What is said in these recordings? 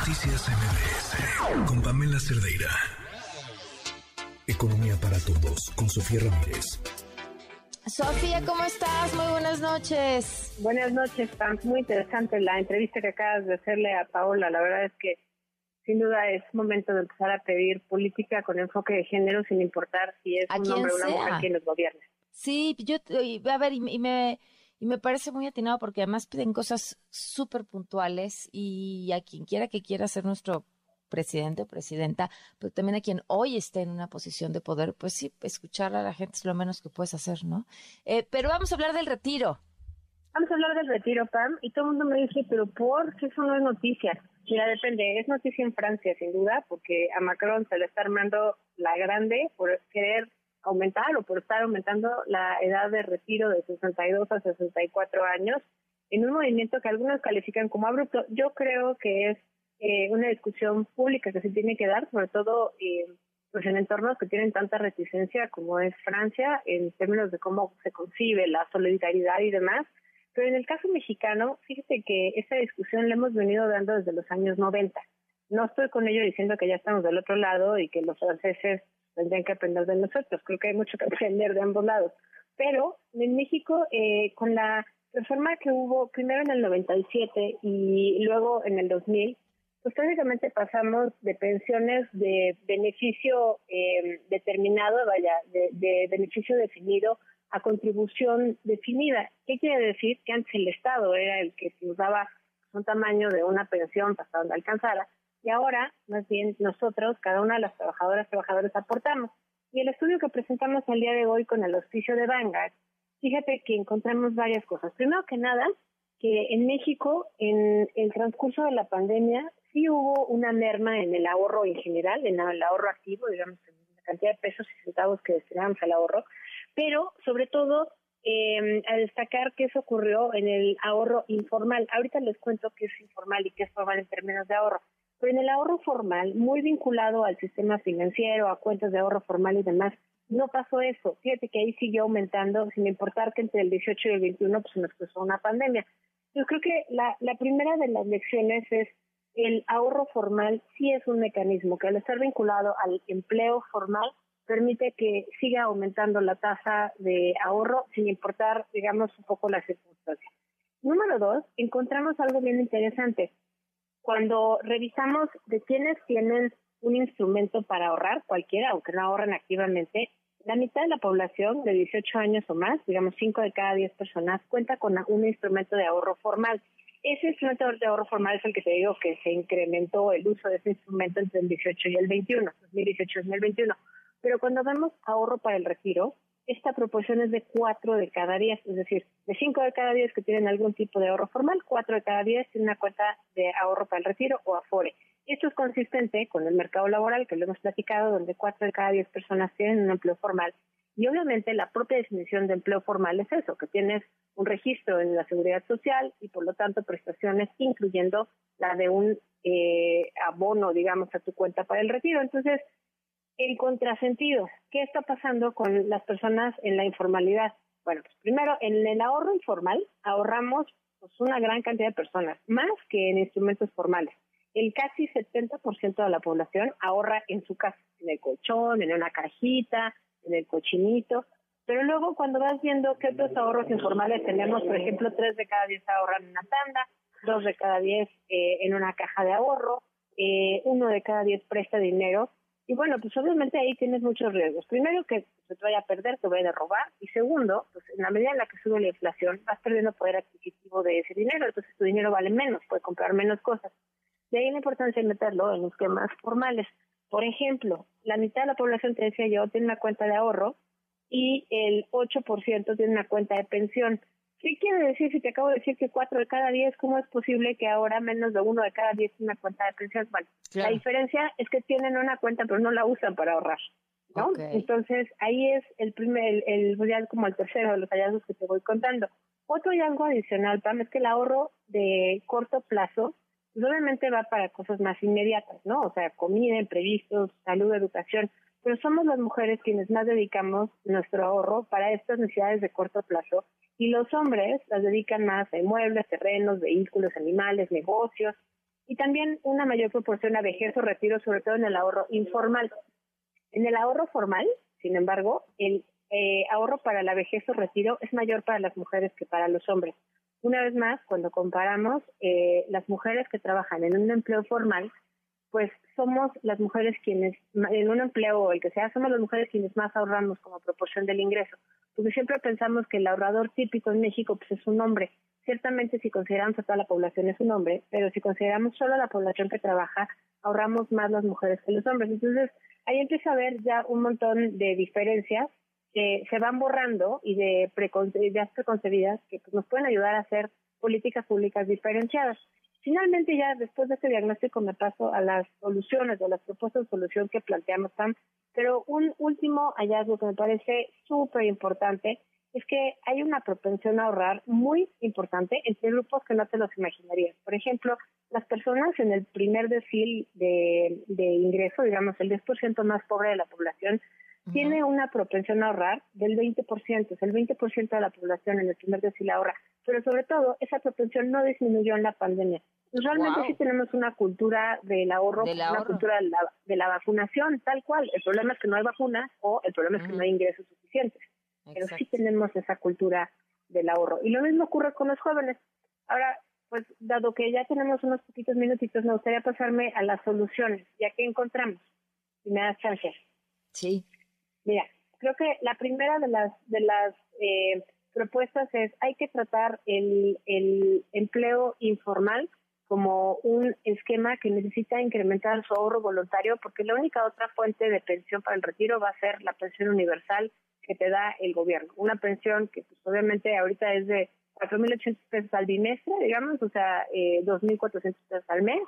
Noticias MBS con Pamela Cerdeira. Economía para todos con Sofía Ramírez. Sofía, ¿cómo estás? Muy buenas noches. Buenas noches, Pam. Muy interesante la entrevista que acabas de hacerle a Paola. La verdad es que sin duda es momento de empezar a pedir política con enfoque de género sin importar si es un hombre o una mujer quien nos gobierne. Sí, yo, a ver, y, me, y me parece muy atinado porque además piden cosas súper puntuales y a quien quiera que quiera ser nuestro presidente o presidenta, pero también a quien hoy esté en una posición de poder, pues sí, escuchar a la gente es lo menos que puedes hacer, ¿no? Eh, pero vamos a hablar del retiro. Vamos a hablar del retiro, Pam, y todo el mundo me dice, pero ¿por qué eso no es noticia? Mira, depende, es noticia en Francia, sin duda, porque a Macron se le está armando la grande por querer aumentar o por estar aumentando la edad de retiro de 62 a 64 años en un movimiento que algunos califican como abrupto. Yo creo que es eh, una discusión pública que se tiene que dar, sobre todo eh, pues en entornos que tienen tanta reticencia como es Francia, en términos de cómo se concibe la solidaridad y demás. Pero en el caso mexicano, fíjate que esta discusión la hemos venido dando desde los años 90. No estoy con ello diciendo que ya estamos del otro lado y que los franceses tendrían que aprender de nosotros. Creo que hay mucho que aprender de ambos lados. Pero en México, eh, con la reforma que hubo primero en el 97 y luego en el 2000, pues prácticamente pasamos de pensiones de beneficio eh, determinado, vaya, de, beneficio definido a contribución definida. ¿Qué quiere decir? Que antes el Estado era el que nos daba un tamaño de una pensión hasta donde alcanzara, y ahora, más bien, nosotros, cada una de las trabajadoras, trabajadores, aportamos. Y el estudio que presentamos el día de hoy con el auspicio de Vanguard, fíjate que encontramos varias cosas. Primero que nada, que en México, en el transcurso de la pandemia, sí hubo una merma en el ahorro en general, en el ahorro activo, digamos, en la cantidad de pesos y centavos que destinamos al ahorro, pero sobre todo eh, a destacar que eso ocurrió en el ahorro informal. Ahorita les cuento qué es informal y qué es formal en términos de ahorro. Pero en el ahorro formal, muy vinculado al sistema financiero, a cuentas de ahorro formal y demás, no pasó eso. Fíjate que ahí siguió aumentando, sin importar que entre el 18 y el 21 pues, nos cruzó una pandemia. Yo creo que la, la primera de las lecciones es el ahorro formal sí es un mecanismo que al estar vinculado al empleo formal permite que siga aumentando la tasa de ahorro sin importar, digamos, un poco las circunstancias. Número dos, encontramos algo bien interesante. Cuando revisamos de quienes tienen un instrumento para ahorrar, cualquiera, aunque no ahorren activamente, la mitad de la población de 18 años o más, digamos 5 de cada 10 personas, cuenta con un instrumento de ahorro formal. Ese instrumento de ahorro formal es el que te digo que se incrementó el uso de ese instrumento entre el 18 y el 21, 2018 y 2021. Pero cuando vemos ahorro para el retiro, esta proporción es de 4 de cada 10, es decir, de 5 de cada 10 que tienen algún tipo de ahorro formal, 4 de cada 10 tienen una cuenta de ahorro para el retiro o Afore. Esto es consistente con el mercado laboral, que lo hemos platicado, donde 4 de cada 10 personas tienen un empleo formal. Y obviamente la propia definición de empleo formal es eso, que tienes un registro en la seguridad social y por lo tanto prestaciones, incluyendo la de un eh, abono, digamos, a tu cuenta para el retiro. Entonces, el contrasentido, ¿qué está pasando con las personas en la informalidad? Bueno, pues primero, en el ahorro informal ahorramos pues, una gran cantidad de personas, más que en instrumentos formales. El casi 70% de la población ahorra en su casa, en el colchón, en una cajita, en el cochinito. Pero luego cuando vas viendo qué otros ahorros informales tenemos, por ejemplo, tres de cada diez ahorran en una tanda, dos de cada diez eh, en una caja de ahorro, eh, uno de cada diez presta dinero, y bueno, pues obviamente ahí tienes muchos riesgos. Primero, que se te vaya a perder, te vaya a robar. Y segundo, pues en la medida en la que sube la inflación, vas perdiendo poder adquisitivo de ese dinero. Entonces tu dinero vale menos, puede comprar menos cosas. De ahí la importancia de meterlo en esquemas formales. Por ejemplo, la mitad de la población, te decía yo, tiene una cuenta de ahorro y el 8% tiene una cuenta de pensión. ¿Qué quiere decir si te acabo de decir que cuatro de cada diez, cómo es posible que ahora menos de uno de cada diez tiene una cuenta de pensión? Bueno, la diferencia es que tienen una cuenta pero no la usan para ahorrar, ¿no? Entonces ahí es el primer, el, el, como el tercero de los hallazgos que te voy contando. Otro hallazgo adicional, Pam, es que el ahorro de corto plazo pues obviamente va para cosas más inmediatas, ¿no? O sea, comida, imprevistos, salud, educación, pero somos las mujeres quienes más dedicamos nuestro ahorro para estas necesidades de corto plazo y los hombres las dedican más a inmuebles, terrenos, vehículos, animales, negocios. y también una mayor proporción a vejez o retiro, sobre todo en el ahorro informal. En el ahorro formal, sin embargo, el eh, ahorro para la vejez o retiro es mayor para las mujeres que para los hombres. Una vez más, cuando comparamos eh, las mujeres que trabajan en un empleo formal, pues somos las mujeres quienes, en un empleo o el que sea, somos las mujeres quienes más ahorramos como proporción del ingreso. Porque siempre pensamos que el ahorrador típico en México pues es un hombre. Ciertamente si consideramos a toda la población es un hombre, pero si consideramos solo a la población que trabaja, ahorramos más las mujeres que los hombres. Entonces, ahí empieza a haber ya un montón de diferencias que se van borrando y de ideas preconcebidas que pues, nos pueden ayudar a hacer políticas públicas diferenciadas. Finalmente, ya después de este diagnóstico me paso a las soluciones o las propuestas de solución que planteamos, Sam, pero un último hallazgo que me parece súper importante es que hay una propensión a ahorrar muy importante entre grupos que no te los imaginarías. Por ejemplo, las personas en el primer decil de, de ingreso, digamos el 10% más pobre de la población, tiene una propensión a ahorrar del 20%, es el 20% de la población en el primer decil ahorra, pero sobre todo esa propensión no disminuyó en la pandemia. Realmente sí tenemos una cultura del ahorro, una cultura de la, vacunación, tal cual. El problema es que no hay vacunas o el problema es que no hay ingresos suficientes. Pero sí tenemos esa cultura del ahorro. Y lo mismo ocurre con los jóvenes. Ahora, pues dado que ya tenemos unos poquitos minutitos, me gustaría pasarme a las soluciones, ya que encontramos. Si me das chance. Sí. Mira, creo que la primera de las de las eh, propuestas es hay que tratar el, empleo informal como un esquema que necesita incrementar su ahorro voluntario porque la única otra fuente de pensión para el retiro va a ser la pensión universal que te da el gobierno. Una pensión que pues, obviamente ahorita es de 4.800 pesos al bimestre, digamos, o sea, eh, 2.400 pesos al mes.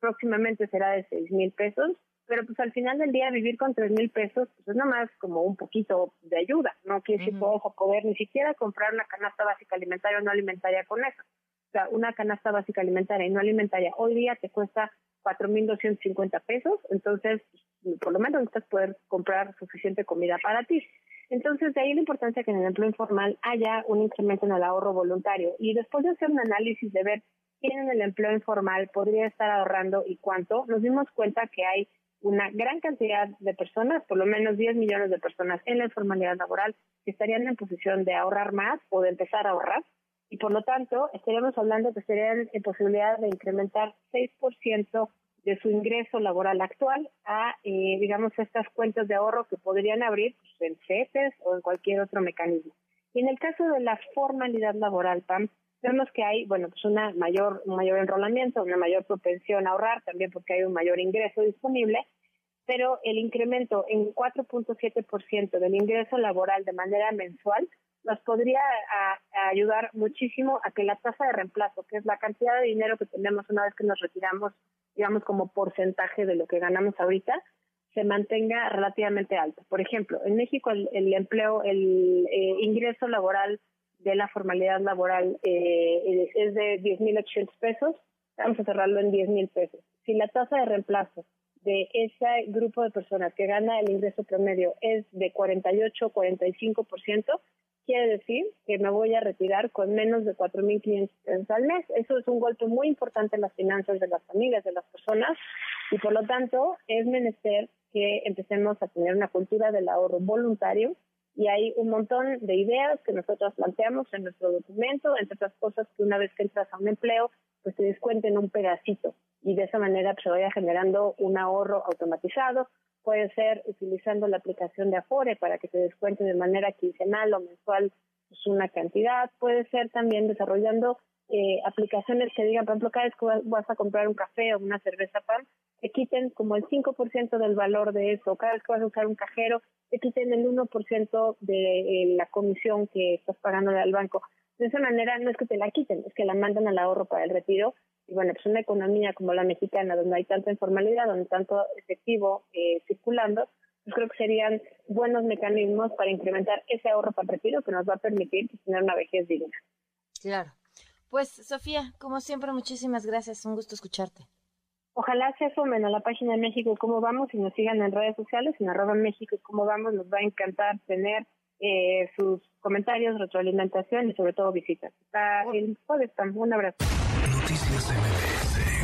Próximamente será de 6.000 pesos pero pues al final del día vivir con tres mil pesos pues es nada más como un poquito de ayuda, no quiere decir a poder ni siquiera comprar una canasta básica alimentaria o no alimentaria con eso. O sea, una canasta básica alimentaria y no alimentaria hoy día te cuesta cuatro mil doscientos cincuenta pesos, entonces pues, por lo menos necesitas poder comprar suficiente comida para ti. Entonces, de ahí la importancia que en el empleo informal haya un incremento en el ahorro voluntario. Y después de hacer un análisis de ver quién en el empleo informal podría estar ahorrando y cuánto, nos dimos cuenta que hay una gran cantidad de personas, por lo menos 10 millones de personas en la informalidad laboral, que estarían en posición de ahorrar más o de empezar a ahorrar. Y por lo tanto, estaríamos hablando que estarían en posibilidad de incrementar 6% de su ingreso laboral actual a, eh, digamos, estas cuentas de ahorro que podrían abrir pues, en CETES o en cualquier otro mecanismo. Y en el caso de la formalidad laboral, PAM, vemos que hay, bueno, pues una mayor, un mayor enrolamiento, una mayor propensión a ahorrar, también porque hay un mayor ingreso disponible, pero el incremento en 4.7% del ingreso laboral de manera mensual nos podría ayudar muchísimo a que la tasa de reemplazo, que es la cantidad de dinero que tenemos una vez que nos retiramos, digamos como porcentaje de lo que ganamos ahorita, se mantenga relativamente alto. Por ejemplo, en México el, empleo, el eh, ingreso laboral de la formalidad laboral eh, es de 10.800 pesos, vamos a cerrarlo en 10.000 pesos. Si la tasa de reemplazo de ese grupo de personas que gana el ingreso promedio es de 48 45%, quiere decir que me voy a retirar con menos de 4.500 pesos al mes. Eso es un golpe muy importante en las finanzas de las familias, de las personas, y por lo tanto es menester que empecemos a tener una cultura del ahorro voluntario y hay un montón de ideas que nosotros planteamos en nuestro documento, entre otras cosas que una vez que entras a un empleo, pues te descuenten un pedacito y de esa manera se vaya generando un ahorro automatizado. Puede ser utilizando la aplicación de Afore para que te descuente de manera quincenal o mensual pues, una cantidad. Puede ser también desarrollando eh, aplicaciones que digan, por ejemplo, cada vez que vas a comprar un café o una cerveza pan, te quiten como el 5% del valor de eso. Cada vez que vas a usar un cajero, te quiten el 1% de eh, la comisión que estás pagando al banco. De esa manera no es que te la quiten, es que la mandan al ahorro para el retiro y bueno, pues una economía como la mexicana, donde hay tanta informalidad, donde tanto efectivo eh, circulando, pues creo que serían buenos mecanismos para incrementar ese ahorro para el retiro que nos va a permitir tener una vejez digna. Claro. Pues, Sofía, como siempre, muchísimas gracias. Un gusto escucharte. Ojalá se asomen a la página de México Cómo Vamos y nos sigan en redes sociales, en arroba México Cómo Vamos. Nos va a encantar tener eh, sus comentarios, retroalimentación y sobre todo visitas. Hasta el jueves, un abrazo. Noticias MBS